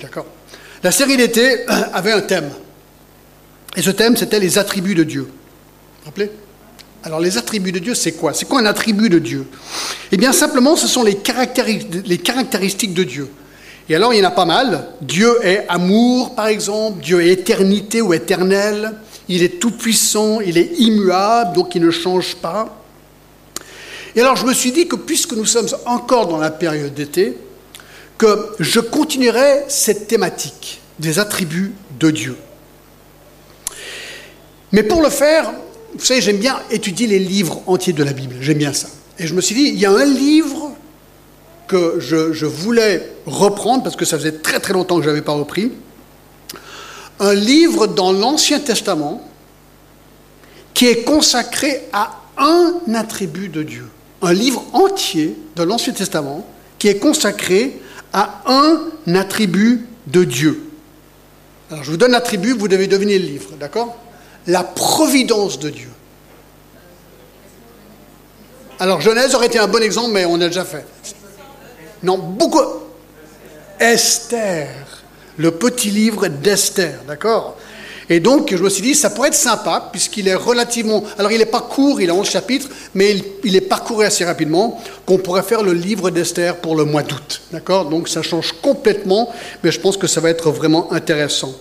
D'accord. La série d'été avait un thème. Et ce thème, c'était les attributs de Dieu. Vous vous rappelez? Alors, les attributs de Dieu, c'est quoi? C'est quoi un attribut de Dieu? Eh bien, simplement, ce sont les, les caractéristiques de Dieu. Et alors, il y en a pas mal. Dieu est amour, par exemple. Dieu est éternité ou éternel. Il est tout-puissant, il est immuable, donc il ne change pas. Et alors, je me suis dit que puisque nous sommes encore dans la période d'été, que je continuerai cette thématique des attributs de Dieu. Mais pour le faire, vous savez, j'aime bien étudier les livres entiers de la Bible, j'aime bien ça. Et je me suis dit, il y a un livre que je, voulais reprendre, parce que ça faisait très très longtemps que je n'avais pas repris, un livre dans l'Ancien Testament qui est consacré à un attribut de Dieu. Un livre entier de l'Ancien Testament qui est consacré à un attribut de Dieu. Alors je vous donne l'attribut, vous devez deviner le livre, d'accord? La providence de Dieu. Alors Genèse aurait été un bon exemple, mais on a déjà fait. Non, beaucoup. Esther, le petit livre d'Esther, d'accord? Et donc, je me suis dit, ça pourrait être sympa, puisqu'il est relativement... Alors, il n'est pas court, il a 11 chapitres, mais il, est parcouru assez rapidement, qu'on pourrait faire le livre d'Esther pour le mois d'août. D'accord? Donc, ça change complètement, mais je pense que ça va être vraiment intéressant.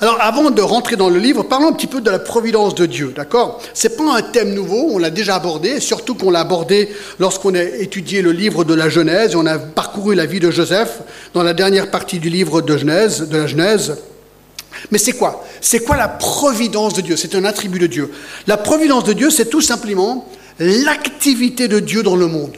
Alors, avant de rentrer dans le livre, parlons un petit peu de la providence de Dieu, d'accord? C'est pas un thème nouveau, on l'a déjà abordé, surtout qu'on l'a abordé lorsqu'on a étudié le livre de la Genèse, on a parcouru la vie de Joseph dans la dernière partie du livre de Genèse, de la Genèse. Mais c'est quoi? C'est quoi la providence de Dieu? C'est un attribut de Dieu. La providence de Dieu, c'est tout simplement l'activité de Dieu dans le monde.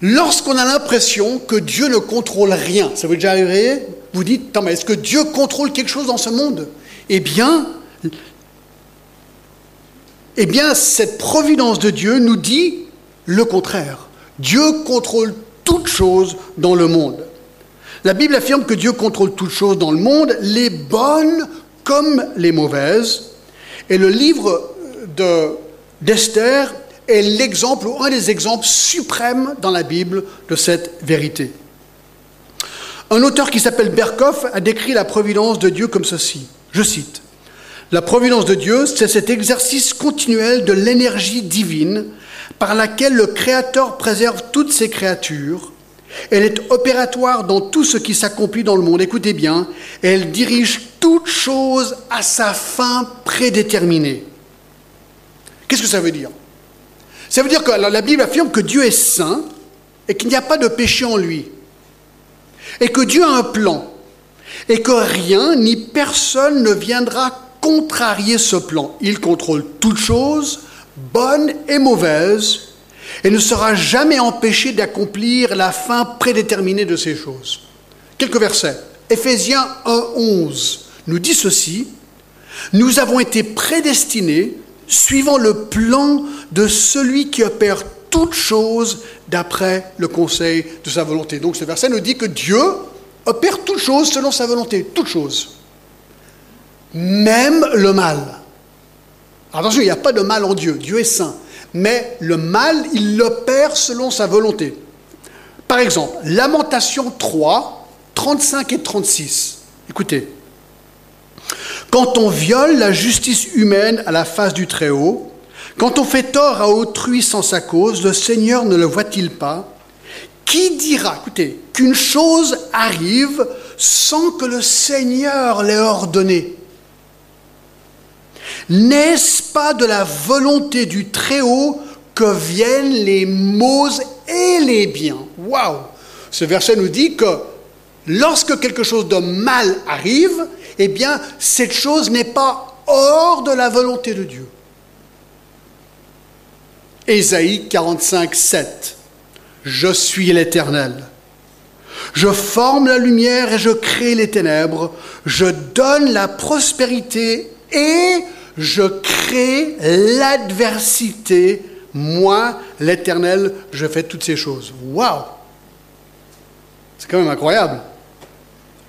Lorsqu'on a l'impression que Dieu ne contrôle rien, ça vous est déjà arrivé? Vous dites, est-ce que Dieu contrôle quelque chose dans ce monde? Eh bien, eh bien, cette providence de Dieu nous dit le contraire. Dieu contrôle toutes choses dans le monde. La Bible affirme que Dieu contrôle toutes choses dans le monde, les bonnes comme les mauvaises. Et le livre d'Esther est l'exemple ou un des exemples suprêmes dans la Bible de cette vérité. Un auteur qui s'appelle Berkoff a décrit la providence de Dieu comme ceci. Je cite. La providence de Dieu, c'est cet exercice continuel de l'énergie divine par laquelle le Créateur préserve toutes ses créatures elle est opératoire dans tout ce qui s'accomplit dans le monde. Écoutez bien, elle dirige toute chose à sa fin prédéterminée. Qu'est-ce que ça veut dire? Ça veut dire que la Bible affirme que Dieu est saint et qu'il n'y a pas de péché en lui. Et que Dieu a un plan. Et que rien ni personne ne viendra contrarier ce plan. Il contrôle toutes choses, bonnes et mauvaises, et ne sera jamais empêché d'accomplir la fin prédéterminée de ces choses. Quelques versets. Éphésiens 1.11 nous dit ceci. Nous avons été prédestinés suivant le plan de celui qui opère toutes choses d'après le conseil de sa volonté. Donc ce verset nous dit que Dieu opère toutes choses selon sa volonté, toutes choses. Même le mal. Attention, il n'y a pas de mal en Dieu. Dieu est saint mais le mal, il l'opère selon sa volonté. Par exemple, Lamentation 3, 35 et 36. Écoutez. Quand on viole la justice humaine à la face du Très-Haut, quand on fait tort à autrui sans sa cause, le Seigneur ne le voit-il pas? Qui dira, écoutez, qu'une chose arrive sans que le Seigneur l'ait ordonné? N'est-ce pas de la volonté du Très-Haut que viennent les maux et les biens? Waouh Ce verset nous dit que lorsque quelque chose de mal arrive, eh bien, cette chose n'est pas hors de la volonté de Dieu. Ésaïe 45, 7. Je suis l'Éternel. Je forme la lumière et je crée les ténèbres. Je donne la prospérité et je crée l'adversité, moi, l'Éternel, je fais toutes ces choses. Waouh C'est quand même incroyable.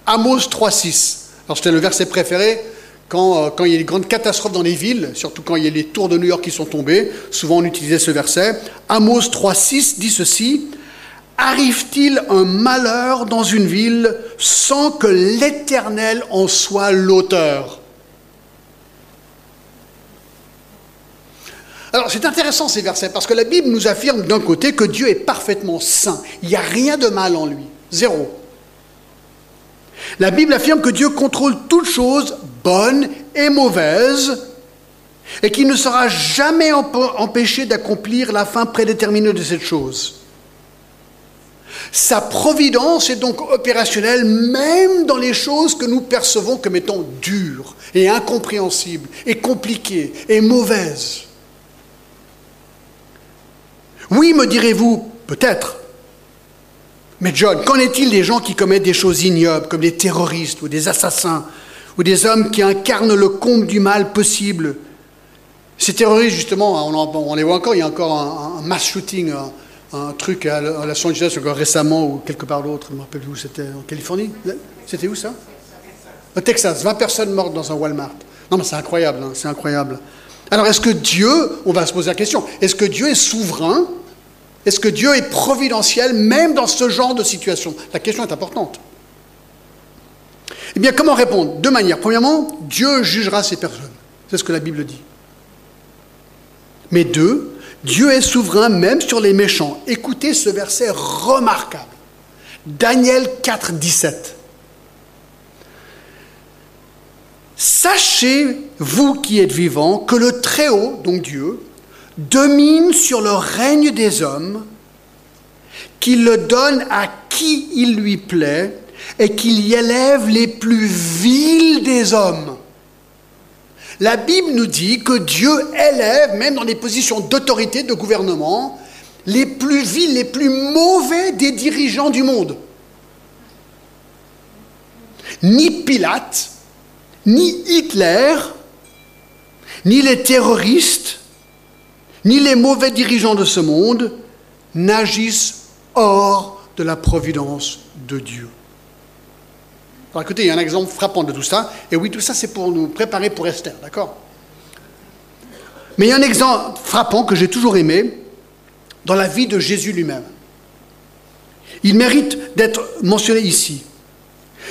Amos 3.6. Alors c'était le verset préféré quand, euh, quand, il y a des grandes catastrophes dans les villes, surtout quand il y a les tours de New York qui sont tombés, souvent on utilisait ce verset. Amos 3.6 dit ceci, arrive-t-il un malheur dans une ville sans que l'Éternel en soit l'auteur? Alors c'est intéressant ces versets parce que la Bible nous affirme d'un côté que Dieu est parfaitement saint. Il n'y a rien de mal en lui. Zéro. La Bible affirme que Dieu contrôle toutes choses, bonnes et mauvaises, et qu'il ne sera jamais empêché d'accomplir la fin prédéterminée de cette chose. Sa providence est donc opérationnelle même dans les choses que nous percevons comme étant dures et incompréhensibles et compliquées et mauvaises. Oui, me direz-vous, peut-être. Mais John, qu'en est-il des gens qui commettent des choses ignobles, comme des terroristes ou des assassins, ou des hommes qui incarnent le comble du mal possible? Ces terroristes, justement, on, les voit encore, il y a encore un, mass shooting, un, truc à, Los Angeles encore récemment, ou quelque part d'autre, je me rappelle plus où c'était, en Californie C'était où ça? Au Texas, 20 personnes mortes dans un Walmart. Non mais c'est incroyable, hein, c'est incroyable. Alors est-ce que Dieu, on va se poser la question, est-ce que Dieu est souverain est-ce que Dieu est providentiel même dans ce genre de situation? La question est importante. Eh bien, comment répondre? Deux manières. Premièrement, Dieu jugera ces personnes. C'est ce que la Bible dit. Mais deux, Dieu est souverain même sur les méchants. Écoutez ce verset remarquable. Daniel 4, 17. Sachez, vous qui êtes vivants, que le Très-Haut, donc Dieu, domine sur le règne des hommes, qu'il le donne à qui il lui plaît, et qu'il y élève les plus vils des hommes. La Bible nous dit que Dieu élève, même dans des positions d'autorité, de gouvernement, les plus vils, les plus mauvais des dirigeants du monde. Ni Pilate, ni Hitler, ni les terroristes, ni les mauvais dirigeants de ce monde n'agissent hors de la providence de Dieu. Alors écoutez, il y a un exemple frappant de tout ça. Et oui, tout ça, c'est pour nous préparer pour Esther, d'accord? Mais il y a un exemple frappant que j'ai toujours aimé dans la vie de Jésus lui-même. Il mérite d'être mentionné ici.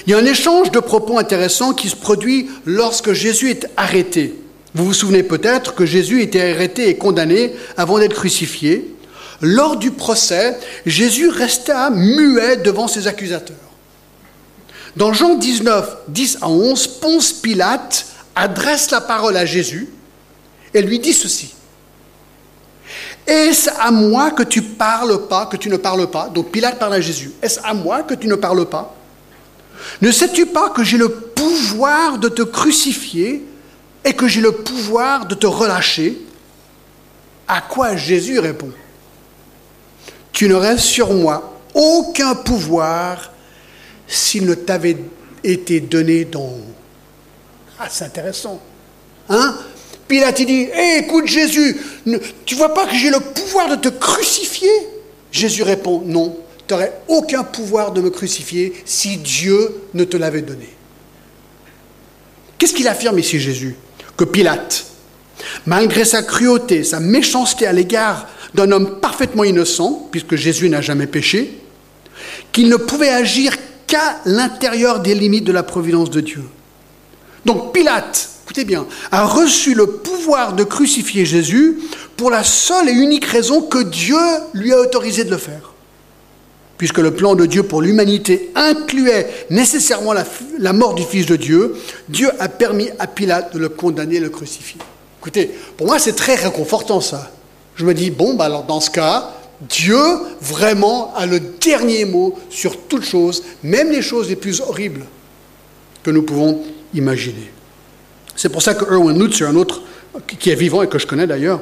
Il y a un échange de propos intéressants qui se produit lorsque Jésus est arrêté. Vous vous souvenez peut-être que Jésus était arrêté et condamné avant d'être crucifié. Lors du procès, Jésus resta muet devant ses accusateurs. Dans Jean 19, 10 à 11, Ponce Pilate adresse la parole à Jésus et lui dit ceci. Est-ce à moi que tu parles pas, que tu ne parles pas? Donc Pilate parle à Jésus. Est-ce à moi que tu ne parles pas? Ne sais-tu pas que j'ai le pouvoir de te crucifier et que j'ai le pouvoir de te relâcher, à quoi Jésus répond. Tu n'aurais sur moi aucun pouvoir s'il ne t'avait été donné d'en Ah, c'est intéressant. Hein? Pilate dit écoute Jésus, tu vois pas que j'ai le pouvoir de te crucifier? Jésus répond Non, tu n'aurais aucun pouvoir de me crucifier si Dieu ne te l'avait donné. Qu'est-ce qu'il affirme ici Jésus? Que Pilate, malgré sa cruauté, sa méchanceté à l'égard d'un homme parfaitement innocent, puisque Jésus n'a jamais péché, qu'il ne pouvait agir qu'à l'intérieur des limites de la providence de Dieu. Donc Pilate, écoutez bien, a reçu le pouvoir de crucifier Jésus pour la seule et unique raison que Dieu lui a autorisé de le faire puisque le plan de Dieu pour l'humanité incluait nécessairement la, mort du Fils de Dieu, Dieu a permis à Pilate de le condamner et le crucifier. Écoutez, pour moi c'est très réconfortant ça. Je me dis, bon, bah alors dans ce cas, Dieu vraiment a le dernier mot sur toutes choses, même les choses les plus horribles que nous pouvons imaginer. C'est pour ça que Erwin Lutzer, un autre qui est vivant et que je connais d'ailleurs,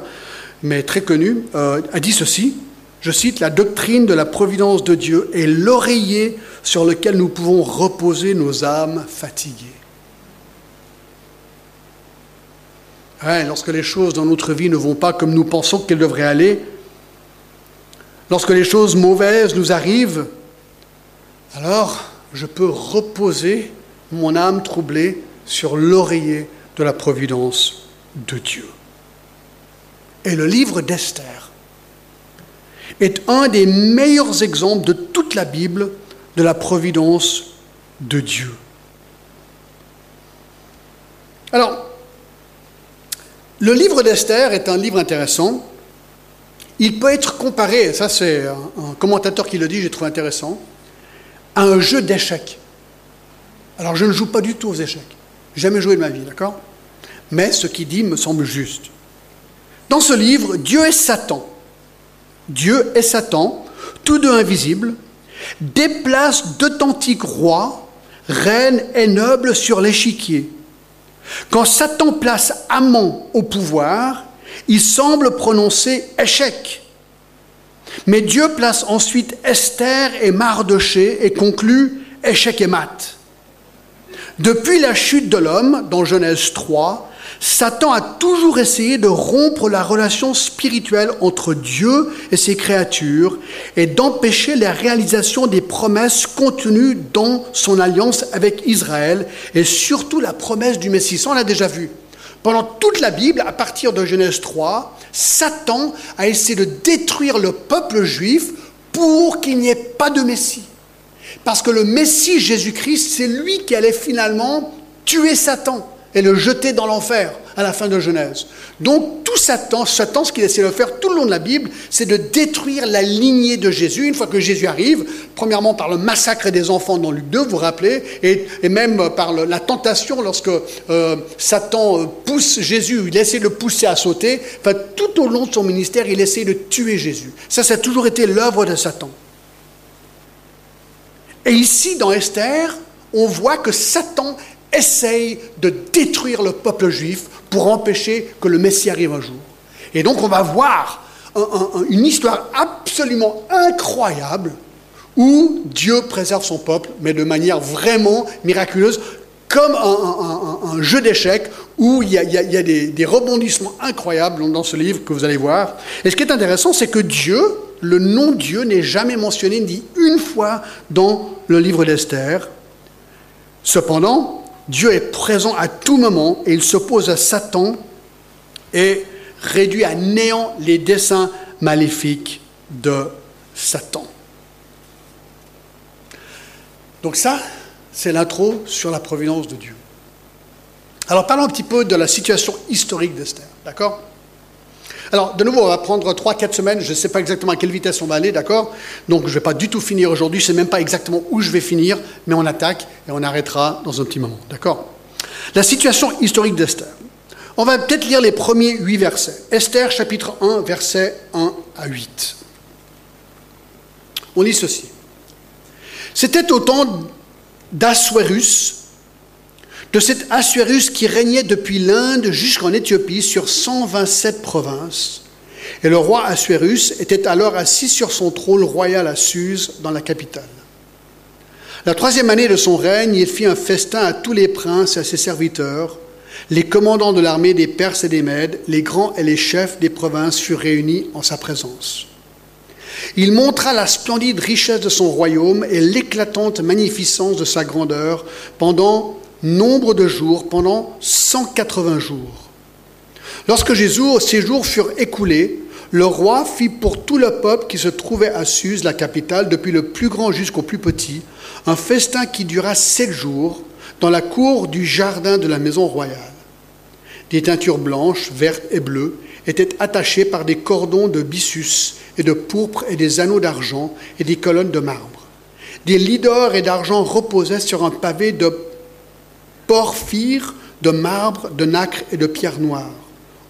mais très connu, euh, a dit ceci je cite, la doctrine de la providence de Dieu est l'oreiller sur lequel nous pouvons reposer nos âmes fatiguées. lorsque les choses dans notre vie ne vont pas comme nous pensons qu'elles devraient aller, lorsque les choses mauvaises nous arrivent, alors je peux reposer mon âme troublée sur l'oreiller de la providence de Dieu. Et le livre d'Esther est un des meilleurs exemples de toute la Bible de la providence de Dieu. Alors, le livre d'Esther est un livre intéressant. Il peut être comparé, ça c'est un commentateur qui le dit, j'ai trouvé intéressant, à un jeu d'échecs. Alors je ne joue pas du tout aux échecs. Jamais joué de ma vie, d'accord? Mais ce qu'il dit me semble juste. Dans ce livre, Dieu et Satan, Dieu et Satan, tous deux invisibles, déplacent d'authentiques rois, reines et nobles sur l'échiquier. Quand Satan place Amon au pouvoir, il semble prononcer échec. Mais Dieu place ensuite Esther et Mardoché et conclut échec et mat. Depuis la chute de l'homme, dans Genèse 3, Satan a toujours essayé de rompre la relation spirituelle entre Dieu et ses créatures et d'empêcher la réalisation des promesses contenues dans son alliance avec Israël et surtout la promesse du Messie. Ça, on l'a déjà vu. Pendant toute la Bible, à partir de Genèse 3, Satan a essayé de détruire le peuple juif pour qu'il n'y ait pas de Messie. Parce que le Messie Jésus-Christ, c'est lui qui allait finalement tuer Satan et le jeter dans l'enfer à la fin de Genèse. Donc tout Satan, Satan, ce qu'il essaie de faire tout le long de la Bible, c'est de détruire la lignée de Jésus. Une fois que Jésus arrive, premièrement par le massacre des enfants dans Luc 2, vous vous rappelez, et, même par la tentation lorsque euh, Satan euh, pousse Jésus, il essaie de le pousser à sauter. Enfin, tout au long de son ministère, il essaie de tuer Jésus. Ça, ça a toujours été l'œuvre de Satan. Et ici, dans Esther, on voit que Satan essaye de détruire le peuple juif pour empêcher que le Messie arrive un jour. Et donc on va voir une histoire absolument incroyable où Dieu préserve son peuple, mais de manière vraiment miraculeuse, comme un, jeu d'échecs où il y a, des, des, rebondissements incroyables dans ce livre que vous allez voir. Et ce qui est intéressant, c'est que Dieu, le nom Dieu n'est jamais mentionné, dit une fois dans le livre d'Esther. Cependant, Dieu est présent à tout moment et il s'oppose à Satan et réduit à néant les desseins maléfiques de Satan. Donc ça, c'est l'intro sur la providence de Dieu. Alors parlons un petit peu de la situation historique d'Esther, d'accord? Alors, de nouveau, on va prendre 3-4 semaines. Je ne sais pas exactement à quelle vitesse on va aller, d'accord? Donc, je ne vais pas du tout finir aujourd'hui. Je ne sais même pas exactement où je vais finir, mais on attaque et on arrêtera dans un petit moment, d'accord? La situation historique d'Esther. On va peut-être lire les premiers 8 versets. Esther, chapitre 1, versets 1 à 8. On lit ceci. C'était au temps d'Assuérus, de cet Assuérus qui régnait depuis l'Inde jusqu'en Éthiopie sur 127 provinces. Et le roi Assuérus était alors assis sur son trône royal à Suse, dans la capitale. La troisième année de son règne, il fit un festin à tous les princes et à ses serviteurs. Les commandants de l'armée des Perses et des Mèdes, les grands et les chefs des provinces furent réunis en sa présence. Il montra la splendide richesse de son royaume et l'éclatante magnificence de sa grandeur pendant nombre de jours pendant 180 jours. Lorsque Jésus, ces jours furent écoulés, le roi fit pour tout le peuple qui se trouvait à Suse, la capitale, depuis le plus grand jusqu'au plus petit, un festin qui dura sept jours dans la cour du jardin de la maison royale. Des teintures blanches, vertes et bleues étaient attachées par des cordons de byssus et de pourpre et des anneaux d'argent et des colonnes de marbre. Des lits d'or et d'argent reposaient sur un pavé de porphyre, de marbre, de nacre et de pierre noire.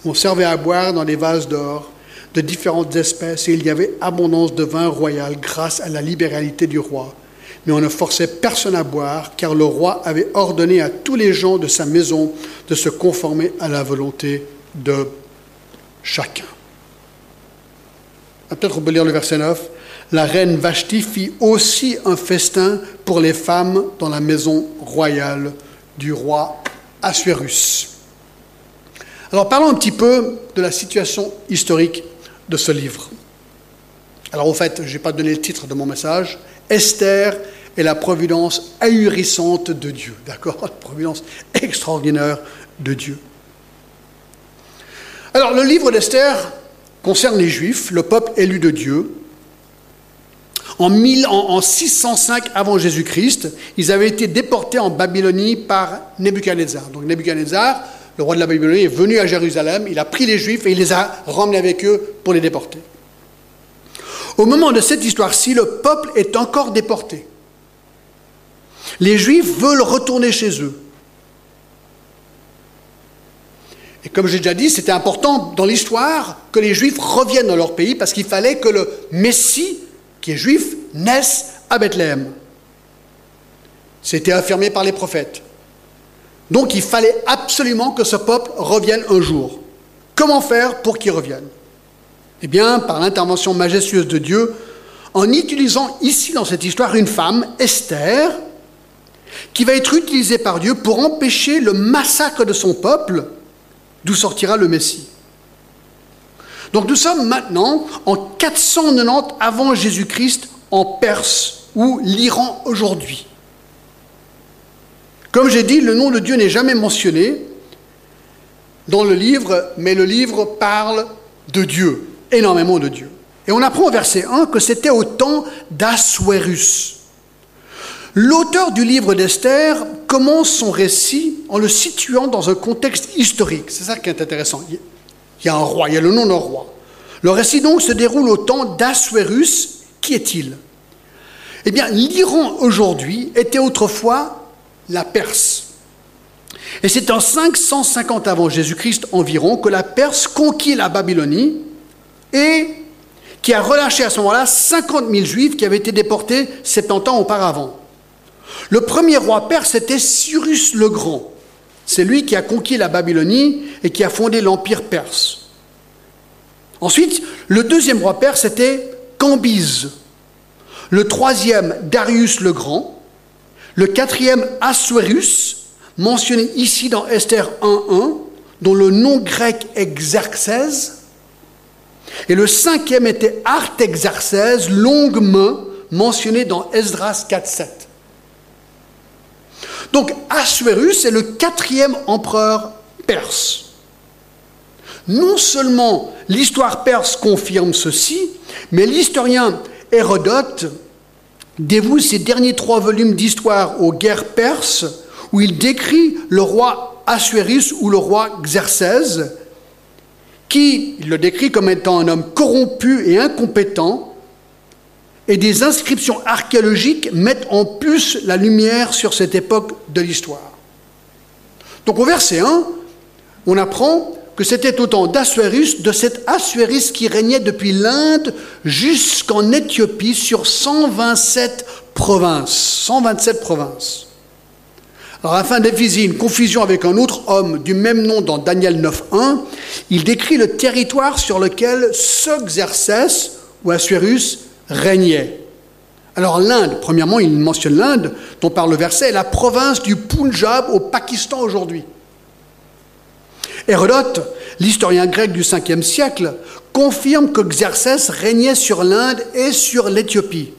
On servait à boire dans des vases d'or de différentes espèces et il y avait abondance de vin royal grâce à la libéralité du roi. Mais on ne forçait personne à boire car le roi avait ordonné à tous les gens de sa maison de se conformer à la volonté de chacun. Peut-être on peut lire le verset 9. La reine Vashti fit aussi un festin pour les femmes dans la maison royale du roi Assuérus. Alors parlons un petit peu de la situation historique de ce livre. Alors au fait, je n'ai pas donné le titre de mon message. Esther est la providence ahurissante de Dieu. D'accord La providence extraordinaire de Dieu. Alors le livre d'Esther concerne les Juifs, le peuple élu de Dieu, En, 1000 en, en 605 avant Jésus-Christ, ils avaient été déportés en Babylonie par Nebuchadnezzar. Donc Nebuchadnezzar, le roi de la Babylonie, est venu à Jérusalem, il a pris les Juifs et il les a ramenés avec eux pour les déporter. Au moment de cette histoire-ci, le peuple est encore déporté. Les Juifs veulent retourner chez eux. Et comme j'ai déjà dit, c'était important dans l'histoire que les Juifs reviennent dans leur pays parce qu'il fallait que le Messie, qui est juif, naisse à Bethléem. C'était affirmé par les prophètes. Donc il fallait absolument que ce peuple revienne un jour. Comment faire pour qu'il revienne? Eh bien, par l'intervention majestueuse de Dieu, en utilisant ici dans cette histoire une femme, Esther, qui va être utilisée par Dieu pour empêcher le massacre de son peuple, d'où sortira le Messie. Donc nous sommes maintenant en 490 avant Jésus-Christ en Perse ou l'Iran aujourd'hui. Comme j'ai dit, le nom de Dieu n'est jamais mentionné dans le livre, mais le livre parle de Dieu, énormément de Dieu. Et on apprend au verset 1 que c'était au temps d'Assuérus. L'auteur du livre d'Esther commence son récit en le situant dans un contexte historique. C'est ça qui est intéressant. Il y a un roi, il y a le nom d'un roi. Le récit donc se déroule au temps d'Assuérus. Qui est-il? Eh bien, l'Iran aujourd'hui était autrefois la Perse. Et c'est en 550 avant Jésus-Christ environ que la Perse conquit la Babylonie et qui a relâché à ce moment-là 50 000 juifs qui avaient été déportés 70 ans auparavant. Le premier roi perse était Cyrus le Grand. C'est lui qui a conquis la Babylonie et qui a fondé l'empire perse. Ensuite, le deuxième roi perse était Cambyse. Le troisième, Darius le Grand. Le quatrième, Assuérus, mentionné ici dans Esther 1.1, dont le nom grec est Xerxès. Et le cinquième était Artaxerxès, longue main, mentionné dans Esdras 4.7. Donc Assuérus est le quatrième empereur perse. Non seulement l'histoire perse confirme ceci, mais l'historien Hérodote dévoue ses derniers trois volumes d'histoire aux guerres perses, où il décrit le roi Assuérus ou le roi Xerxès, qui il le décrit comme étant un homme corrompu et incompétent, et des inscriptions archéologiques mettent en plus la lumière sur cette époque de l'histoire. Donc au verset 1, on apprend que c'était au temps d'Assuérus, de cet Assuérus qui régnait depuis l'Inde jusqu'en Éthiopie sur 127 provinces. 127 provinces. Alors afin d'éviter une confusion avec un autre homme du même nom dans Daniel 9.1, il décrit le territoire sur lequel ce Xerxès ou Assuérus régnait. Alors l'Inde, premièrement, il mentionne l'Inde, dont parle le verset, la province du Punjab au Pakistan aujourd'hui. Hérodote, l'historien grec du 5e siècle, confirme que Xerxès régnait sur l'Inde et sur l'Éthiopie.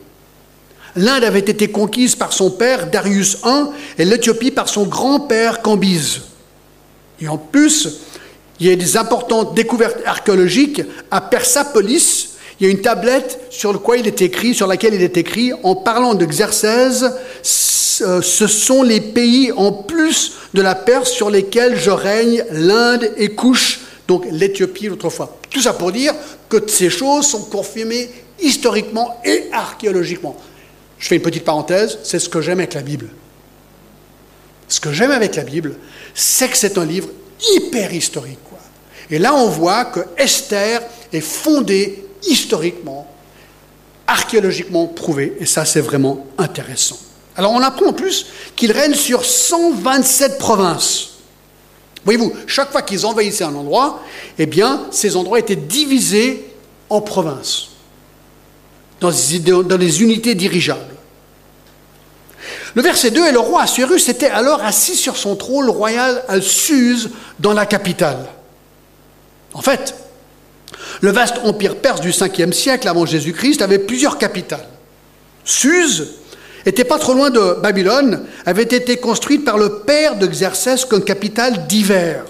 L'Inde avait été conquise par son père Darius I et l'Éthiopie par son grand-père Cambyse. Et en plus, il y a des importantes découvertes archéologiques à Persapolis, il y a une tablette sur, il est écrit, sur laquelle il est écrit, en parlant de Xerxès, euh, ce sont les pays en plus de la Perse sur lesquels je règne, l'Inde et couche, donc l'Éthiopie autrefois. Tout ça pour dire que ces choses sont confirmées historiquement et archéologiquement. Je fais une petite parenthèse, c'est ce que j'aime avec la Bible. Ce que j'aime avec la Bible, c'est que c'est un livre hyper historique. Quoi. Et là, on voit que Esther est fondée historiquement, archéologiquement prouvé, et ça c'est vraiment intéressant. Alors on apprend en plus qu'il règne sur 127 provinces. Voyez-vous, chaque fois qu'ils envahissaient un endroit, eh bien, ces endroits étaient divisés en provinces, dans des, unités dirigeables. Le verset 2 est le roi Assuérus était alors assis sur son trône royal à Suse, dans la capitale. En fait, le vaste empire perse du 5e siècle avant Jésus-Christ avait plusieurs capitales. Suse était pas trop loin de Babylone, avait été construite par le père de Xerxès comme capitale d'hiver.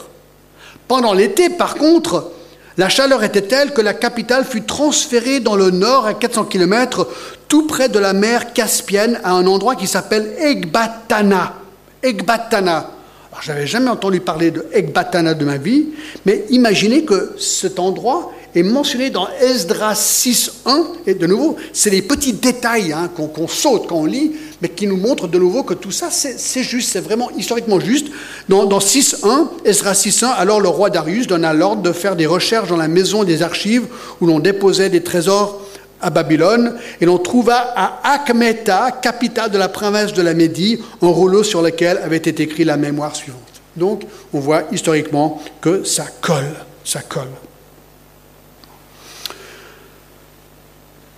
Pendant l'été, par contre, La chaleur était telle que la capitale fut transférée dans le nord à 400 km, tout près de la mer Caspienne, à un endroit qui s'appelle Ekbatana. Ekbatana. Alors, j'avais jamais entendu parler de de ma vie, mais imaginez que cet endroit est mentionné dans Esdras 6.1, et de nouveau, c'est les petits détails hein, qu'on saute quand on lit, mais qui nous montrent de nouveau que tout ça, c'est juste, c'est vraiment historiquement juste. Dans, dans 6.1, Esdras 6.1, alors le roi Darius donna l'ordre de faire des recherches dans la maison des archives où l'on déposait des trésors à Babylone, et l'on trouva à Akmeta, capitale de la province de la Médie, un rouleau sur lequel avait été écrit la mémoire suivante. Donc, on voit historiquement que ça colle, ça colle.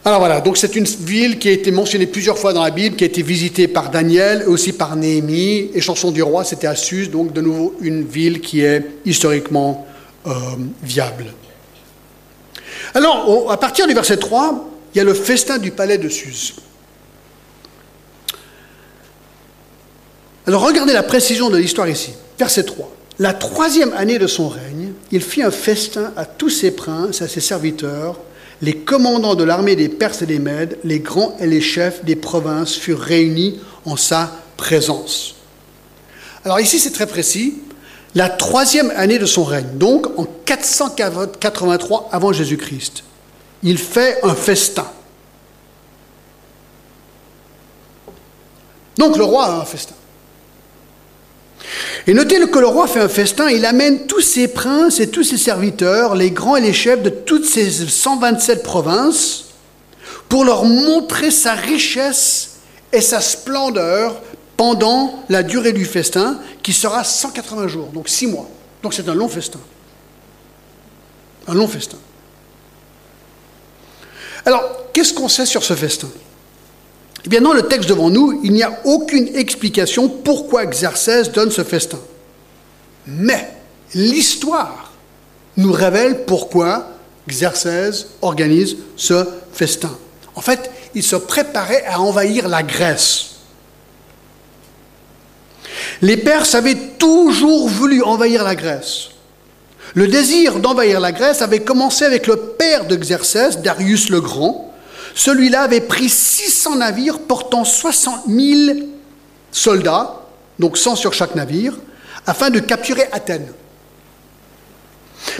Alors voilà, donc c'est une ville qui a été mentionnée plusieurs fois dans la Bible, qui a été visitée par Daniel et aussi par Néhémie. Et Chanson du roi, c'était à Suse, donc de nouveau une ville qui est historiquement euh, viable. Alors, à partir du verset 3, il y a le festin du palais de Suse. Alors regardez la précision de l'histoire ici. Verset 3. La troisième année de son règne, il fit un festin à tous ses princes, à ses serviteurs, les commandants de l'armée des Perses et des Mèdes, les grands et les chefs des provinces furent réunis en sa présence. Alors ici, c'est très précis. La troisième année de son règne, donc en 483 avant Jésus-Christ, il fait un festin. Donc le roi a un festin. Et notez que le roi fait un festin, il amène tous ses princes et tous ses serviteurs, les grands et les chefs de toutes ces 127 provinces, pour leur montrer sa richesse et sa splendeur pendant la durée du festin, qui sera 180 jours, donc 6 mois. Donc c'est un long festin. Un long festin. Alors, qu'est-ce qu'on sait sur ce festin? Eh bien, dans le texte devant nous, il n'y a aucune explication pourquoi Xerxès donne ce festin. Mais l'histoire nous révèle pourquoi Xerxès organise ce festin. En fait, il se préparait à envahir la Grèce. Les Perses avaient toujours voulu envahir la Grèce. Le désir d'envahir la Grèce avait commencé avec le père de Xerxès, Darius le Grand, celui-là avait pris 600 navires portant 60 000 soldats, donc 100 sur chaque navire, afin de capturer Athènes.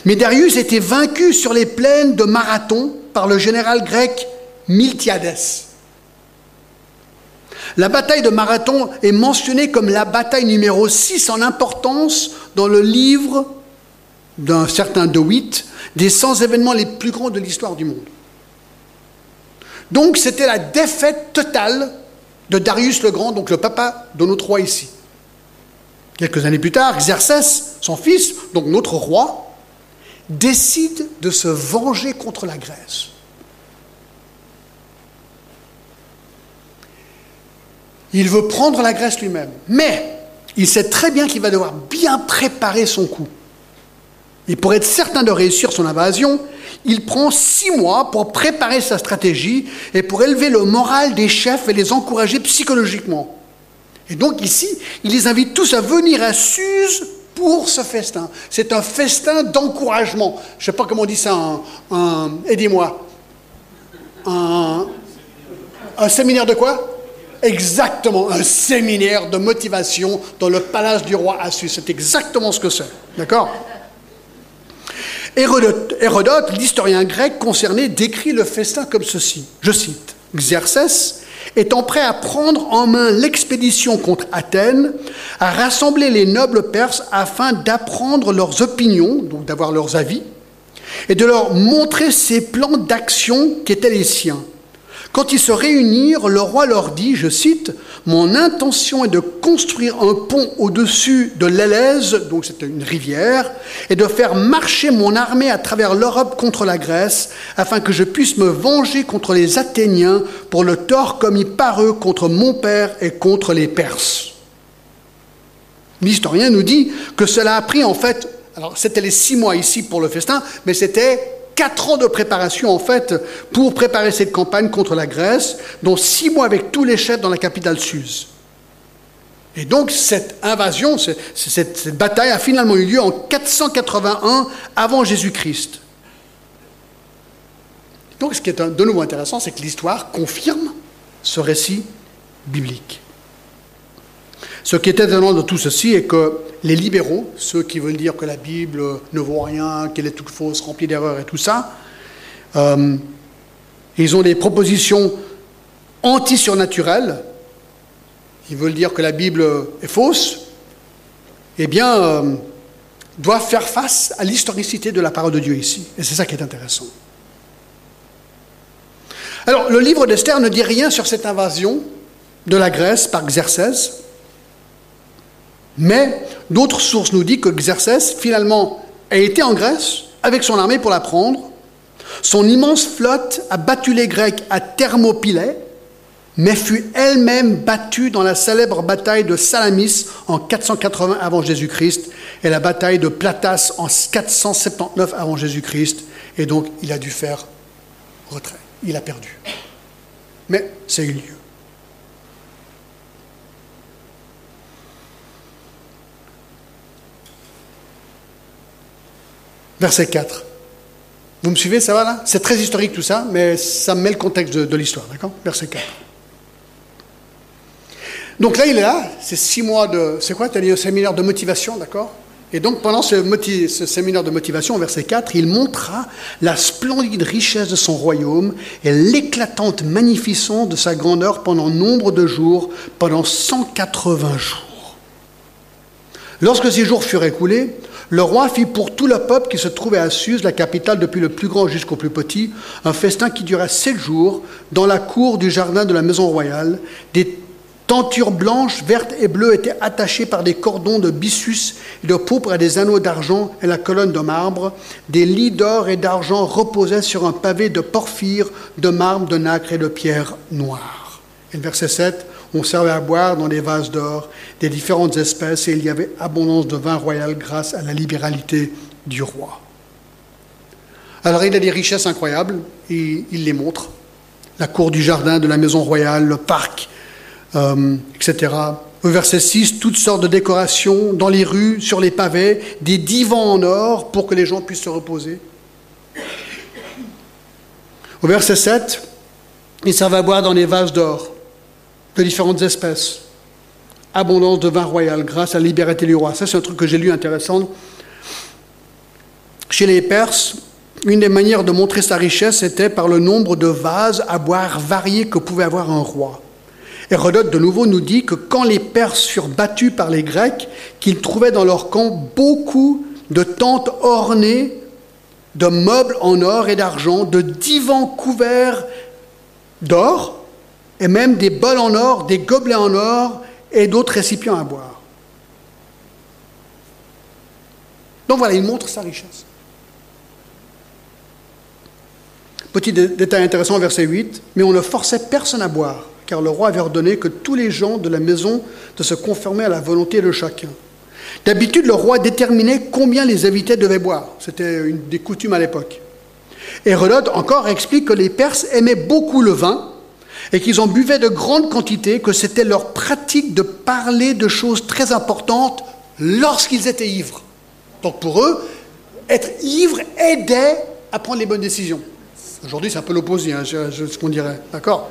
Mais Darius était vaincu sur les plaines de Marathon par le général grec Miltiades. La bataille de Marathon est mentionnée comme la bataille numéro 6 en importance dans le livre d'un certain De Witt des 100 événements les plus grands de l'histoire du monde. Donc c'était la défaite totale de Darius le Grand, donc le papa de nos trois ici. Quelques années plus tard, Xerxès, son fils, donc notre roi, décide de se venger contre la Grèce. Il veut prendre la Grèce lui-même, mais il sait très bien qu'il va devoir bien préparer son coup. Et pour être certain de réussir son invasion, il prend six mois pour préparer sa stratégie et pour élever le moral des chefs et les encourager psychologiquement. Et donc ici, il les invite tous à venir à Suse pour ce festin. C'est un festin d'encouragement. Je ne sais pas comment on dit ça, aidez-moi. Un, un séminaire de quoi? Exactement, un séminaire de motivation dans le palace du roi Assus. C'est exactement ce que c'est. D'accord? Hérodote, l'historien grec concerné, décrit le festin comme ceci. Je cite Xerxès étant prêt à prendre en main l'expédition contre Athènes, à rassembler les nobles perses afin d'apprendre leurs opinions, donc d'avoir leurs avis, et de leur montrer ses plans d'action qui étaient les siens. Quand ils se réunirent, le roi leur dit, je cite, Mon intention est de construire un pont au-dessus de l'Élèse, donc c'est une rivière, et de faire marcher mon armée à travers l'Europe contre la Grèce, afin que je puisse me venger contre les Athéniens pour le tort commis par eux contre mon père et contre les Perses. L'historien nous dit que cela a pris en fait, alors c'était les six mois ici pour le festin, mais c'était quatre ans de préparation en fait pour préparer cette campagne contre la Grèce, dont six mois avec tous les chefs dans la capitale Suse. Et donc cette invasion, cette, bataille a finalement eu lieu en 481 avant Jésus-Christ. Donc ce qui est de nouveau intéressant, c'est que l'histoire confirme ce récit biblique. Ce qui est étonnant de tout ceci est que les libéraux, ceux qui veulent dire que la Bible ne vaut rien, qu'elle est toute fausse, remplie d'erreurs et tout ça, euh, ils ont des propositions anti-surnaturelles, ils veulent dire que la Bible est fausse, eh bien, euh, doivent faire face à l'historicité de la parole de Dieu ici. Et c'est ça qui est intéressant. Alors, le livre d'Esther ne dit rien sur cette invasion de la Grèce par Xerxès, mais d'autres sources nous disent que Xerxès, finalement, a été en Grèce avec son armée pour la prendre. Son immense flotte a battu les Grecs à Thermopylae, mais fut elle-même battue dans la célèbre bataille de Salamis en 480 avant Jésus-Christ et la bataille de Platas en 479 avant Jésus-Christ. Et donc, il a dû faire retrait. Il a perdu. Mais a eu lieu. Verset 4. Vous me suivez, ça va là? C'est très historique tout ça, mais ça met le contexte de, l'histoire, d'accord? Verset 4. Donc là, il est là, c'est six mois de... C'est quoi? Tu as dit un séminaire de motivation, d'accord? Et donc pendant ce, ce, séminaire de motivation, verset 4, il montra la splendide richesse de son royaume et l'éclatante magnificence de sa grandeur pendant nombre de jours, pendant 180 jours. Lorsque ces jours furent écoulés, le roi fit pour tout le peuple qui se trouvait à Suse, la capitale depuis le plus grand jusqu'au plus petit, un festin qui dura sept jours dans la cour du jardin de la maison royale. Des tentures blanches, vertes et bleues étaient attachées par des cordons de byssus et de pourpre à des anneaux d'argent et la colonne de marbre. Des lits d'or et d'argent reposaient sur un pavé de porphyre, de marbre, de nacre et de pierre noire. Verset 7, on servait à boire dans des vases d'or des différentes espèces et il y avait abondance de vin royal grâce à la libéralité du roi. Alors il a des richesses incroyables et il les montre. La cour du jardin de la maison royale, le parc, euh, etc. Au verset 6, toutes sortes de décorations dans les rues, sur les pavés, des divans en or pour que les gens puissent se reposer. Au verset 7, il servait à boire dans des vases d'or de différentes espèces. Abondance de vin royal grâce à la liberté du roi. Ça, c'est un truc que j'ai lu intéressant. Chez les Perses, une des manières de montrer sa richesse était par le nombre de vases à boire variés que pouvait avoir un roi. Hérodote, de nouveau, nous dit que quand les Perses furent battus par les Grecs, qu'ils trouvaient dans leur camp beaucoup de tentes ornées de meubles en or et d'argent, de divans couverts d'or, et même des bols en or, des gobelets en or et d'autres récipients à boire. Donc voilà, il montre sa richesse. Petit détail intéressant, verset 8, mais on ne forçait personne à boire, car le roi avait ordonné que tous les gens de la maison de se conformer à la volonté de chacun. D'habitude, le roi déterminait combien les invités devaient boire. C'était une des coutumes à l'époque. Hérodote encore explique que les Perses aimaient beaucoup le vin et qu'ils en buvaient de grandes quantités, que c'était leur pratique de parler de choses très importantes lorsqu'ils étaient ivres. Donc pour eux, être ivre aidait à prendre les bonnes décisions. Aujourd'hui, c'est un peu l'opposé, hein, ce qu'on dirait. D'accord?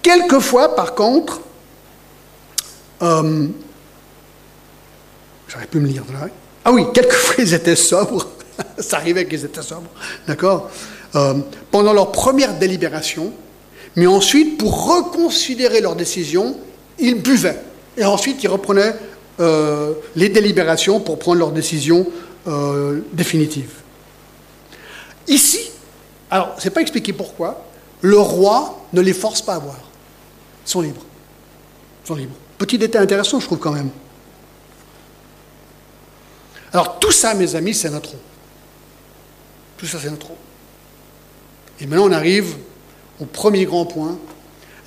Quelquefois, par contre, euh, j'aurais pu me lire. Ah oui, quelquefois, ils étaient sobres. Ça arrivait qu'ils étaient sobres. D'accord? Euh, Pendant leur première délibération, mais ensuite, pour reconsidérer leur décision, ils buvaient. Et ensuite, ils reprenaient euh, les délibérations pour prendre leur décision euh, définitive. Ici, alors, ce n'est pas expliqué pourquoi, le roi ne les force pas à boire. Ils sont libres. Ils sont libres. Petit détail intéressant, je trouve quand même. Alors, tout ça, mes amis, c'est notre Tout ça, c'est notre Et maintenant, on arrive au premier grand point,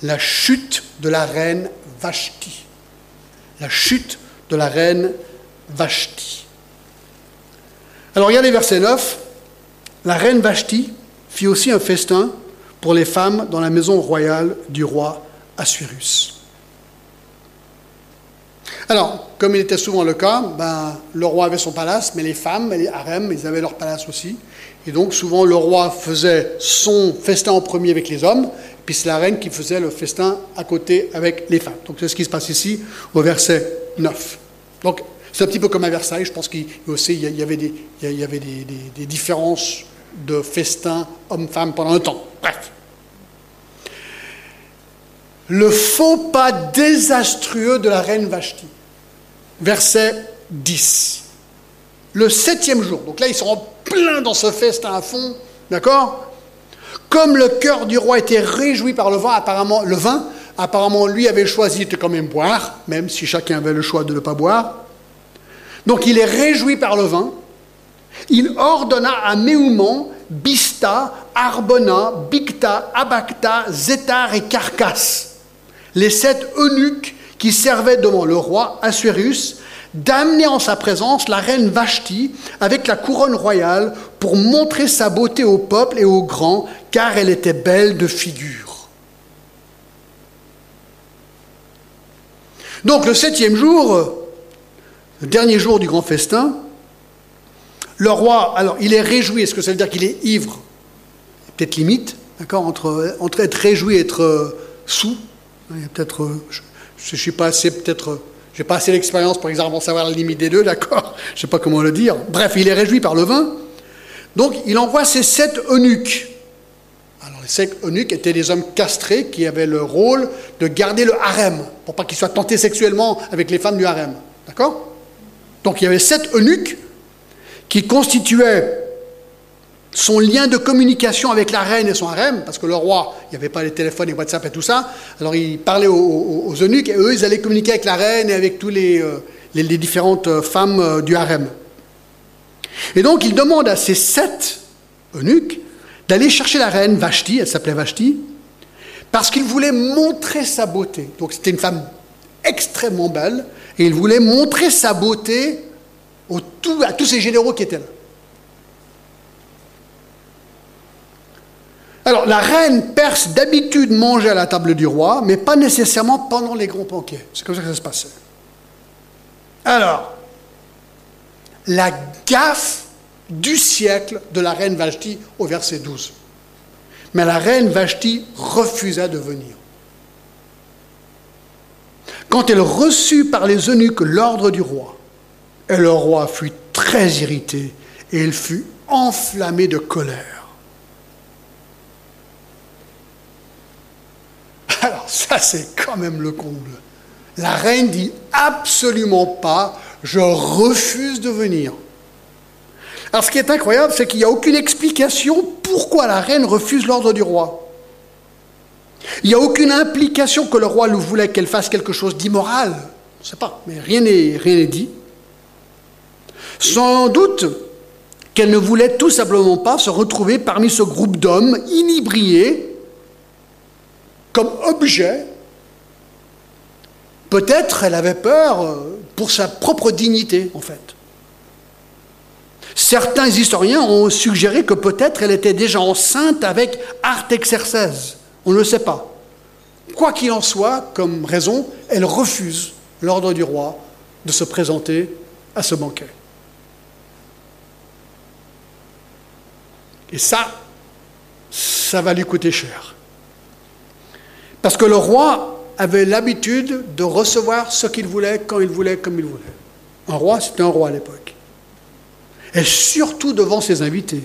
la chute de la reine Vashti. La chute de la reine Vashti. Alors regardez verset 9. La reine Vashti fit aussi un festin pour les femmes dans la maison royale du roi Assuérus. Alors, comme il était souvent le cas, ben, le roi avait son palace, mais les femmes, les harems, ils avaient leur palace aussi. Et donc, souvent, le roi faisait son festin en premier avec les hommes, puis c'est la reine qui faisait le festin à côté avec les femmes. Donc, c'est ce qui se passe ici au verset 9. Donc, c'est un petit peu comme à Versailles, je pense qu'il y avait des, il y avait des, différences de festin homme-femme pendant un temps. Bref. Le faux pas désastreux de la reine Vashti verset 10. Le septième jour, donc là ils sont en plein dans ce festin à fond, d'accord? Comme le cœur du roi était réjoui par le vin, apparemment, le vin, apparemment lui avait choisi de quand même boire, même si chacun avait le choix de ne pas boire. Donc il est réjoui par le vin. Il ordonna à Méouman, Bista, Arbona, Bicta, Abacta, Zétar et Carcasse, les sept eunuques qui servait devant le roi Assuérus, d'amener en sa présence la reine Vashti avec la couronne royale pour montrer sa beauté au peuple et aux grands, car elle était belle de figure. Donc le septième jour, le dernier jour du grand festin, le roi, alors il est réjoui, est-ce que ça veut dire qu'il est ivre? Peut-être limite, d'accord, entre, être réjoui et être euh, sous. Il y a peut-être, euh, ne suis pas assez, peut-être, j'ai pas assez d'expérience, par exemple, pour savoir la limite des deux, d'accord? Je ne sais pas comment le dire. Bref, il est réjoui par le vin. Donc, il envoie ses sept eunuques. Alors, les sept eunuques étaient des hommes castrés qui avaient le rôle de garder le harem, pour pas qu'ils soient tentés sexuellement avec les femmes du harem. D'accord? Donc, il y avait sept eunuques qui constituaient son lien de communication avec la reine et son harem, parce que le roi, il n'y avait pas les téléphones et WhatsApp et tout ça, alors il parlait aux, eunuques et eux, ils allaient communiquer avec la reine et avec tous les, euh, les, différentes euh, femmes euh, du harem. Et donc il demande à ces sept eunuques d'aller chercher la reine Vashti, elle s'appelait Vashti, parce qu'il voulait montrer sa beauté. Donc c'était une femme extrêmement belle, et il voulait montrer sa beauté à tous ces généraux qui étaient là. Alors, la reine perse d'habitude mangeait à la table du roi, mais pas nécessairement pendant les grands banquets. C'est comme ça que ça se passait. Alors, la gaffe du siècle de la reine Vashti au verset 12. Mais la reine Vashti refusa de venir. Quand elle reçut par les eunuques l'ordre du roi, et le roi fut très irrité et il fut enflammé de colère. Alors ça, c'est quand même le comble. La reine dit absolument pas, je refuse de venir. Alors ce qui est incroyable, c'est qu'il n'y a aucune explication pourquoi la reine refuse l'ordre du roi. Il n'y a aucune implication que le roi lui voulait qu'elle fasse quelque chose d'immoral. Je ne sais pas, mais rien n'est dit. Sans doute qu'elle ne voulait tout simplement pas se retrouver parmi ce groupe d'hommes inébriés comme objet, peut-être elle avait peur euh, pour sa propre dignité, en fait. Certains historiens ont suggéré que peut-être elle était déjà enceinte avec Artaxerxès. On ne le sait pas. Quoi qu'il en soit, comme raison, elle refuse l'ordre du roi de se présenter à ce banquet. Et ça, ça va lui coûter cher. Parce que le roi avait l'habitude de recevoir ce qu'il voulait, quand il voulait, comme il voulait. Un roi, c'était un roi à l'époque. Et surtout devant ses invités.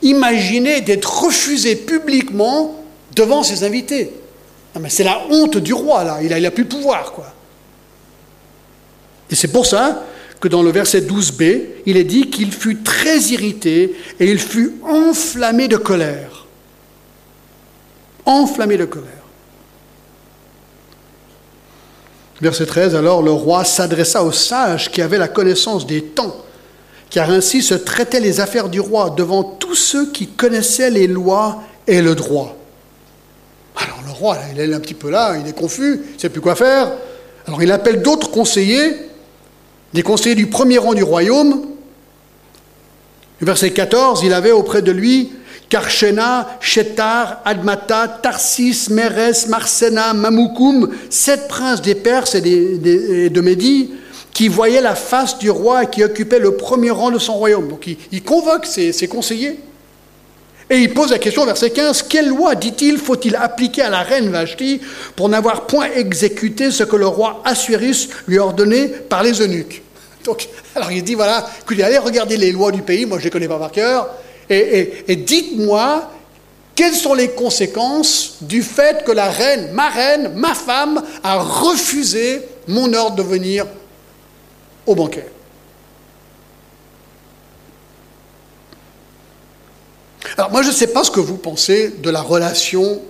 Imaginez d'être refusé publiquement devant ses invités. c'est la honte du roi, là. Il n'a plus de pouvoir, quoi. Et c'est pour ça que dans le verset 12b, il est dit qu'il fut très irrité et il fut enflammé de colère enflammé de colère. Verset 13, alors le roi s'adressa aux sages qui avaient la connaissance des temps, car ainsi se traitaient les affaires du roi devant tous ceux qui connaissaient les lois et le droit. Alors le roi, il est un petit peu là, il est confus, il ne sait plus quoi faire. Alors il appelle d'autres conseillers, des conseillers du premier rang du royaume. Verset 14, il avait auprès de lui Karshena, Shetar, Admata, Tarsis, Mérès, Marsena, Mamoukoum, sept princes des Perses et, de Médie, qui voyaient la face du roi et qui occupaient le premier rang de son royaume. Donc il, convoque ses, conseillers. Et il pose la question, verset 15, quelle loi, dit-il, faut-il appliquer à la reine Vashti pour n'avoir point exécuté ce que le roi Assuérus lui a ordonné par les eunuques? Donc, alors il dit, voilà, écoutez, allez regarder les lois du pays, moi je ne les connais pas par cœur, et, dites-moi quelles sont les conséquences du fait que la reine, ma reine, ma femme, a refusé mon ordre de venir au banquet? Alors moi je ne sais pas ce que vous pensez de la relation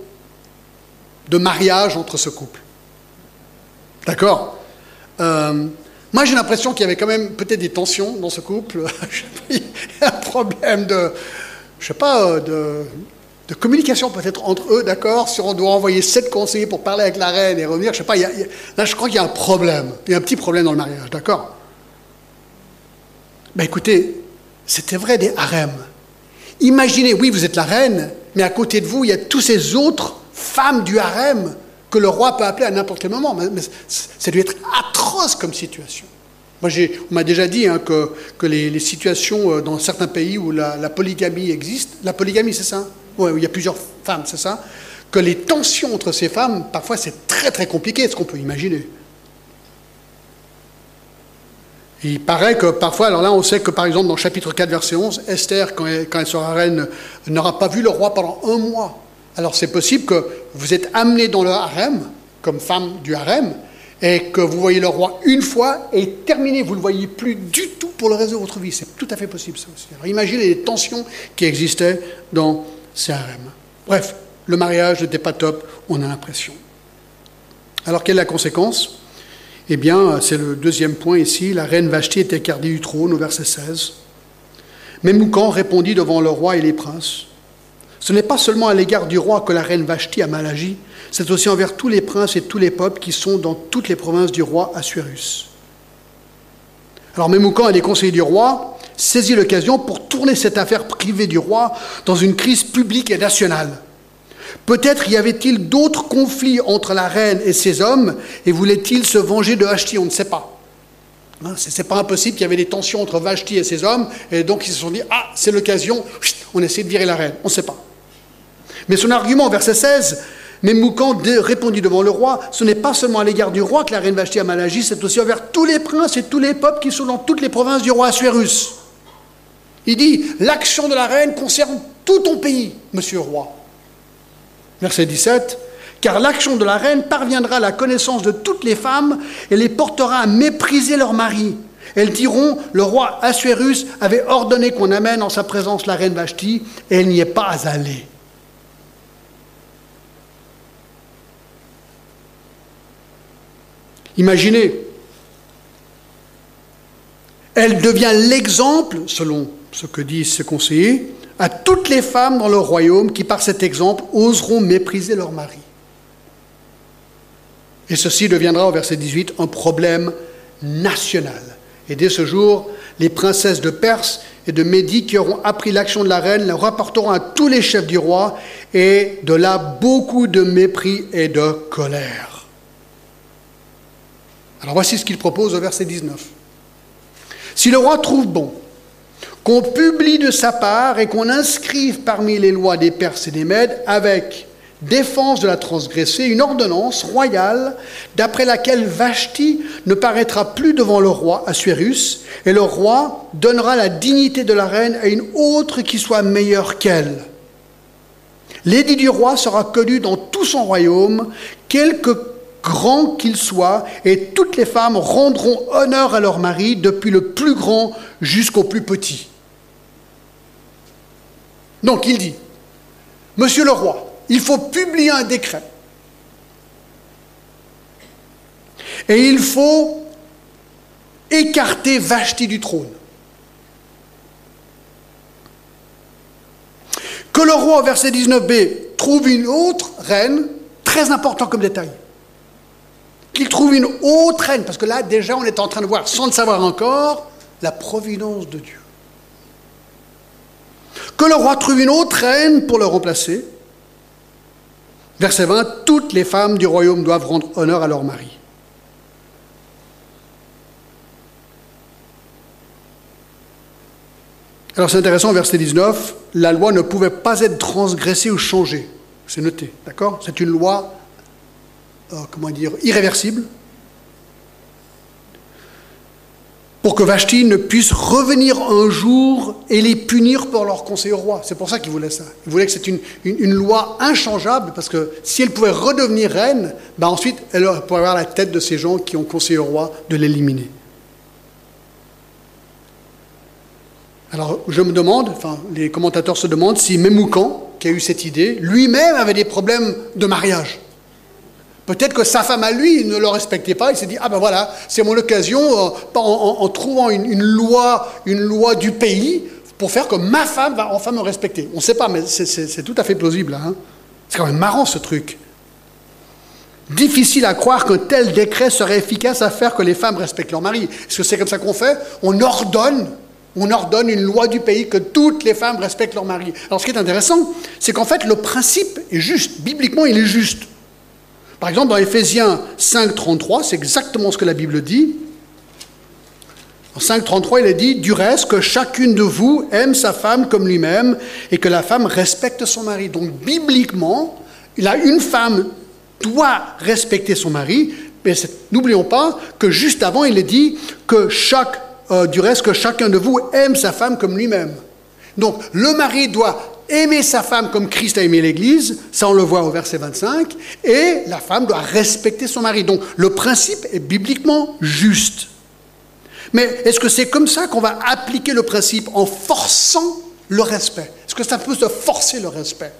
de mariage entre ce couple. D'accord? Euh, Moi j'ai l'impression qu'il y avait quand même peut-être des tensions dans ce couple. Un problème de, je sais pas, euh, de communication peut-être entre eux, d'accord Si on doit envoyer sept conseillers pour parler avec la reine et revenir, je sais pas, là je crois qu'il y a un problème. Il y a un petit problème dans le mariage, d'accord Ben écoutez, c'était vrai des harems. Imaginez, oui, vous êtes la reine, mais à côté de vous, il y a tous ces autres femmes du harem que le roi peut appeler à n'importe quel moment. Mais, ça doit être atroce comme situation. Moi, on m'a déjà dit hein, que, les, situations euh, dans certains pays où la, polygamie existe, la polygamie, c'est ça Oui, où il y a plusieurs femmes, c'est ça? Que les tensions entre ces femmes, parfois, c'est très très compliqué, ce qu'on peut imaginer. Il paraît que parfois, alors là on sait que par exemple dans chapitre 4 verset 11, Esther, quand elle, quand elle sera reine, n'aura pas vu le roi pendant un mois. Alors c'est possible que vous êtes amené dans le harem, comme femme du harem, et que vous voyez le roi une fois et terminé, vous ne le voyez plus du tout pour le reste de votre vie. C'est tout à fait possible ça aussi. Alors imaginez les tensions qui existaient dans ces harems. Bref, le mariage n'était pas top, on a l'impression. Alors quelle est la conséquence? Eh bien, c'est le deuxième point ici. La reine Vashti était écartée du trône au verset 16. Memoukan répondit devant le roi et les princes Ce n'est pas seulement à l'égard du roi que la reine Vashti a mal agi, c'est aussi envers tous les princes et tous les peuples qui sont dans toutes les provinces du roi Assuérus. Alors Memoukan et les conseillers du roi saisit l'occasion pour tourner cette affaire privée du roi dans une crise publique et nationale. Peut-être y avait-il d'autres conflits entre la reine et ses hommes, et voulait-il se venger de Vashti On ne sait pas. Hein, Ce n'est pas impossible qu'il y avait des tensions entre Vashti et ses hommes, et donc ils se sont dit Ah, c'est l'occasion, on essaie de virer la reine. On ne sait pas. Mais son argument, verset 16, mais Moukan répondit devant le roi Ce n'est pas seulement à l'égard du roi que la reine Vashti a mal agi, c'est aussi envers tous les princes et tous les peuples qui sont dans toutes les provinces du roi Assuérus. Il dit L'action de la reine concerne tout ton pays, monsieur le roi. Verset 17. Car l'action de la reine parviendra à la connaissance de toutes les femmes et les portera à mépriser leur mari. Elles diront Le roi Assuérus avait ordonné qu'on amène en sa présence la reine Vashti, et elle n'y est pas allée. Imaginez, elle devient l'exemple, selon ce que disent ses conseillers, à toutes les femmes dans le royaume qui, par cet exemple, oseront mépriser leur mari. Et ceci deviendra, au verset 18, un problème national. Et dès ce jour, les princesses de Perse et de Médie qui auront appris l'action de la reine le rapporteront à tous les chefs du roi, et de là beaucoup de mépris et de colère. Alors voici ce qu'il propose au verset 19. Si le roi trouve bon qu'on publie de sa part et qu'on inscrive parmi les lois des Perses et des Mèdes avec défense de la transgressée une ordonnance royale d'après laquelle Vashti ne paraîtra plus devant le roi Assuérus et le roi donnera la dignité de la reine à une autre qui soit meilleure qu'elle. L'édit du roi sera connu dans tout son royaume, quelque grand qu'il soit, et toutes les femmes rendront honneur à leur mari, depuis le plus grand jusqu'au plus petit. Donc il dit, Monsieur le roi, il faut publier un décret. Et il faut écarter Vashti du trône. Que le roi, verset 19b, trouve une autre reine, très important comme détail. Qu'il trouve une autre reine, parce que là déjà on est en train de voir, sans le savoir encore, la providence de Dieu Que le roi trouve une autre reine pour le remplacer. Verset 20, toutes les femmes du royaume doivent rendre honneur à leur mari. Alors c'est intéressant, verset 19, la loi ne pouvait pas être transgressée ou changée. C'est noté, d'accord? C'est une loi, comment dire, irréversible, pour que Vashti ne puisse revenir un jour et les punir pour leur conseil au roi. C'est pour ça qu'il voulait ça. Il voulait que c'est une, une, loi inchangeable, parce que si elle pouvait redevenir reine, ben ensuite elle pourrait avoir la tête de ces gens qui ont conseillé au roi de l'éliminer. Alors je me demande, enfin les commentateurs se demandent si Memoukan, qui a eu cette idée, lui-même avait des problèmes de mariage. Peut-être que sa femme à lui ne le respectait pas. Il s'est dit ah ben voilà, c'est mon occasion euh, en, trouvant une, loi, une loi du pays pour faire que ma femme va enfin me respecter. On ne sait pas, mais c'est tout à fait plausible. Hein. c'est quand même marrant ce truc. Difficile à croire qu'un tel décret serait efficace à faire que les femmes respectent leur mari. Est-ce que c'est comme ça qu'on fait? On ordonne, on ordonne une loi du pays que toutes les femmes respectent leur mari. Alors ce qui est intéressant, c'est qu'en fait le principe est juste. Bibliquement, il est juste. Par exemple, dans Éphésiens 5, 33, c'est exactement ce que la Bible dit. En 5, 33, il est dit Du reste, que chacune de vous aime sa femme comme lui-même et que la femme respecte son mari. Donc, bibliquement, une femme doit respecter son mari, mais n'oublions pas que juste avant, il est dit que chaque, euh, du reste, que chacun de vous aime sa femme comme lui-même. Donc, le mari doit aimer sa femme comme Christ a aimé l'Église, ça on le voit au verset 25, et la femme doit respecter son mari. Donc le principe est bibliquement juste. Mais est-ce que c'est comme ça qu'on va appliquer le principe en forçant le respect? Est-ce que ça peut se forcer le respect?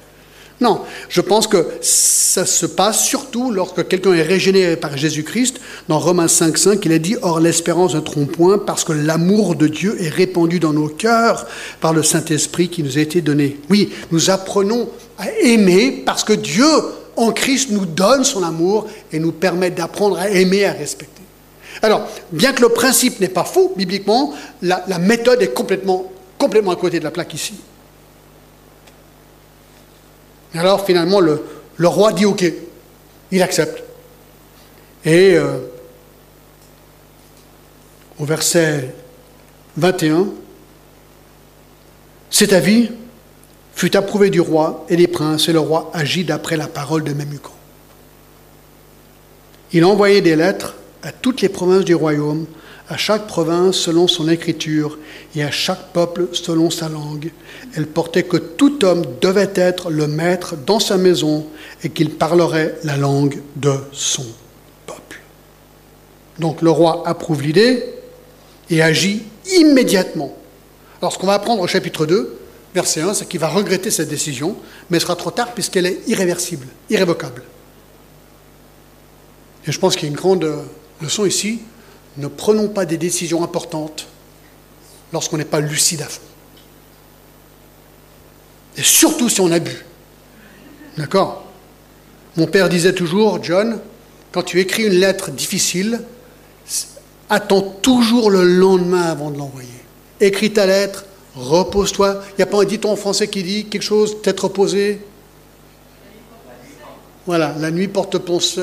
Non, je pense que ça se passe surtout lorsque quelqu'un est régénéré par Jésus-Christ. Dans Romains 5.5, il est dit « Or l'espérance ne trompe point, parce que l'amour de Dieu est répandu dans nos cœurs par le Saint-Esprit qui nous a été donné. » Oui, nous apprenons à aimer parce que Dieu, en Christ, nous donne son amour et nous permet d'apprendre à aimer, à respecter. Alors, bien que le principe n'est pas faux, bibliquement, la, la méthode est complètement, complètement à côté de la plaque ici. Et alors finalement, le, roi dit OK, il accepte. Et euh, au verset 21, cet avis fut approuvé du roi et des princes, et le roi agit d'après la parole de Memucan. Il envoyait des lettres à toutes les provinces du royaume à chaque province selon son écriture et à chaque peuple selon sa langue. Elle portait que tout homme devait être le maître dans sa maison et qu'il parlerait la langue de son peuple. Donc le roi approuve l'idée et agit immédiatement. Alors ce qu'on va apprendre au chapitre 2, verset 1, c'est qu'il va regretter cette décision, mais ce sera trop tard puisqu'elle est irréversible, irrévocable. Et je pense qu'il y a une grande leçon ici ne prenons pas des décisions importantes lorsqu'on n'est pas lucide à fond. Et surtout si on a bu. D'accord? Mon père disait toujours, John, quand tu écris une lettre difficile, attends toujours le lendemain avant de l'envoyer. Écris ta lettre, repose-toi. Il n'y a pas un dit en français qui dit quelque chose, tête reposée Voilà, la nuit porte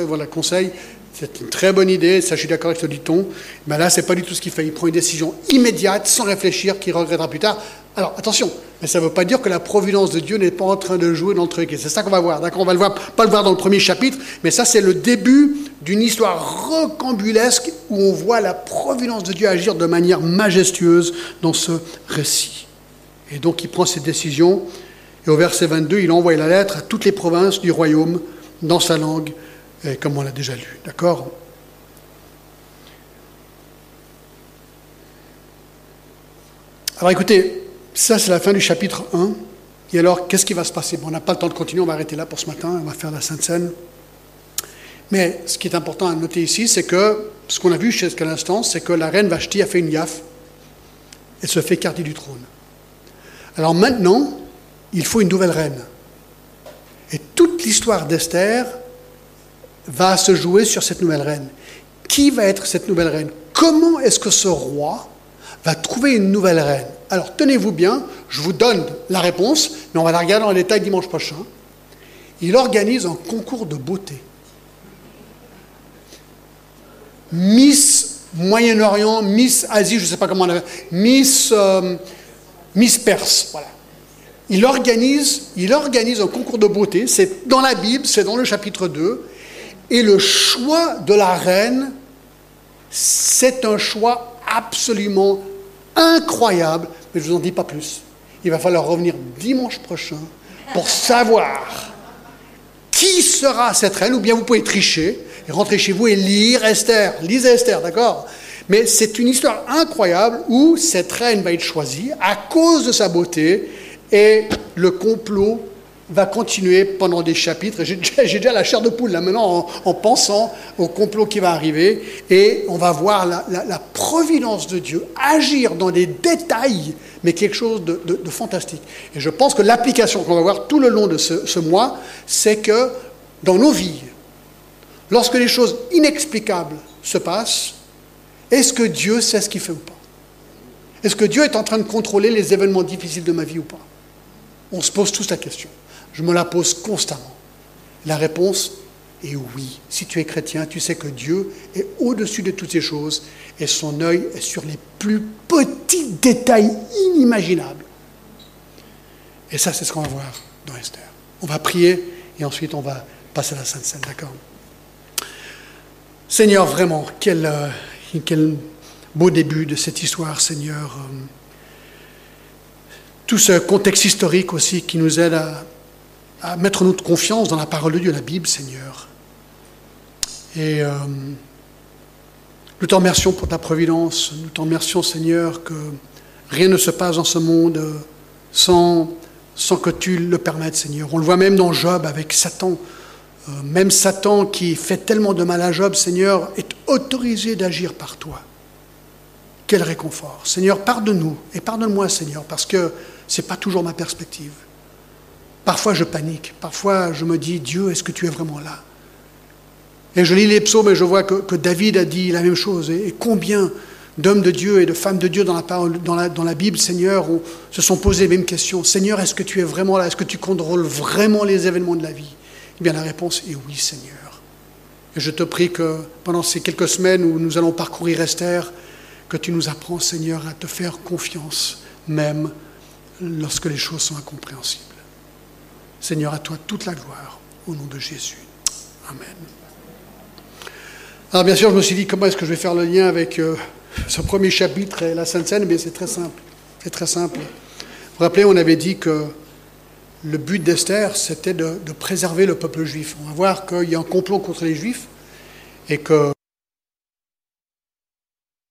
voilà, conseil. C'est une très bonne idée, ça je suis d'accord avec ce dit-on. Mais là, ce n'est pas du tout ce qu'il fait. Il prend une décision immédiate, sans réfléchir, qu'il regrettera plus tard. Alors attention, mais ça ne veut pas dire que la providence de Dieu n'est pas en train de jouer dans le truc. Et c'est ça qu'on va voir. D'accord? On va le voir, pas le voir dans le premier chapitre, mais ça c'est le début d'une histoire rocambolesque où on voit la providence de Dieu agir de manière majestueuse dans ce récit. Et donc il prend cette décision. Et au verset 22, il envoie la lettre à toutes les provinces du royaume dans sa langue comme on l'a déjà lu. D'accord? Alors écoutez, ça c'est la fin du chapitre 1. Et alors, qu'est-ce qui va se passer? On n'a pas le temps de continuer, on va arrêter là pour ce matin, on va faire la Sainte Seine. Mais ce qui est important à noter ici, c'est que ce qu'on a vu jusqu'à l'instant, c'est que la reine Vashti a fait une gaffe. Elle se fait écarter du trône. Alors maintenant, il faut une nouvelle reine. Et toute l'histoire d'Esther va se jouer sur cette nouvelle reine. Qui va être cette nouvelle reine? Comment est-ce que ce roi va trouver une nouvelle reine? Alors tenez-vous bien, je vous donne la réponse, mais on va la regarder en détail dimanche prochain. Il organise un concours de beauté. Miss Moyen-Orient, Miss Asie, je ne sais pas comment on appelle, Miss, euh, Perse, voilà. Il organise, il organise un concours de beauté, c'est dans la Bible, c'est dans le chapitre 2, et le choix de la reine, c'est un choix absolument incroyable, mais je ne vous en dis pas plus. Il va falloir revenir dimanche prochain pour savoir qui sera cette reine, ou bien vous pouvez tricher et rentrer chez vous et lire Esther. Lisez Esther, d'accord? Mais c'est une histoire incroyable où cette reine va être choisie à cause de sa beauté et le complot va continuer pendant des chapitres. J'ai déjà la chair de poule là maintenant en, pensant au complot qui va arriver. Et on va voir la, providence de Dieu agir dans des détails, mais quelque chose de, fantastique. Et je pense que l'application qu'on va voir tout le long de ce, ce mois, c'est que dans nos vies, lorsque les choses inexplicables se passent, est-ce que Dieu sait ce qu'il fait ou pas? Est-ce que Dieu est en train de contrôler les événements difficiles de ma vie ou pas? On se pose tous la question. Je me la pose constamment. La réponse est oui. Si tu es chrétien, tu sais que Dieu est au-dessus de toutes ces choses et son œil est sur les plus petits détails inimaginables. Et ça, c'est ce qu'on va voir dans Esther. On va prier et ensuite on va passer à la Sainte Seine, d'accord? Seigneur, vraiment, quel, euh, quel, beau début de cette histoire, Seigneur. Euh, tout ce contexte historique aussi qui nous aide à à mettre notre confiance dans la parole de Dieu, la Bible, Seigneur. Et euh, nous t'en remercions pour ta providence, nous t'en remercions, Seigneur, que rien ne se passe dans ce monde sans, sans que tu le permettes, Seigneur. On le voit même dans Job avec Satan. Euh, même Satan qui fait tellement de mal à Job, Seigneur, est autorisé d'agir par toi. Quel réconfort. Seigneur, pardonne-nous et pardonne-moi, Seigneur, parce que ce n'est pas toujours ma perspective. Parfois je panique, parfois je me dis, Dieu, est-ce que tu es vraiment là? Et je lis les psaumes et je vois que, David a dit la même chose. Et, combien d'hommes de Dieu et de femmes de Dieu dans la, Bible, Seigneur, se sont posés les mêmes questions. Seigneur, est-ce que tu es vraiment là? Est-ce que tu contrôles vraiment les événements de la vie? Eh bien la réponse est oui, Seigneur. Et je te prie que pendant ces quelques semaines où nous allons parcourir Esther, que tu nous apprends, Seigneur, à te faire confiance, même lorsque les choses sont incompréhensibles. Seigneur, à toi toute la gloire, au nom de Jésus. Amen. Alors bien sûr, je me suis dit, comment est-ce que je vais faire le lien avec euh, ce premier chapitre et la Sainte Seine? Eh c'est très simple. C'est très simple. Vous vous rappelez, on avait dit que le but d'Esther, c'était de, de, préserver le peuple juif. On va voir qu'il y a un complot contre les juifs et que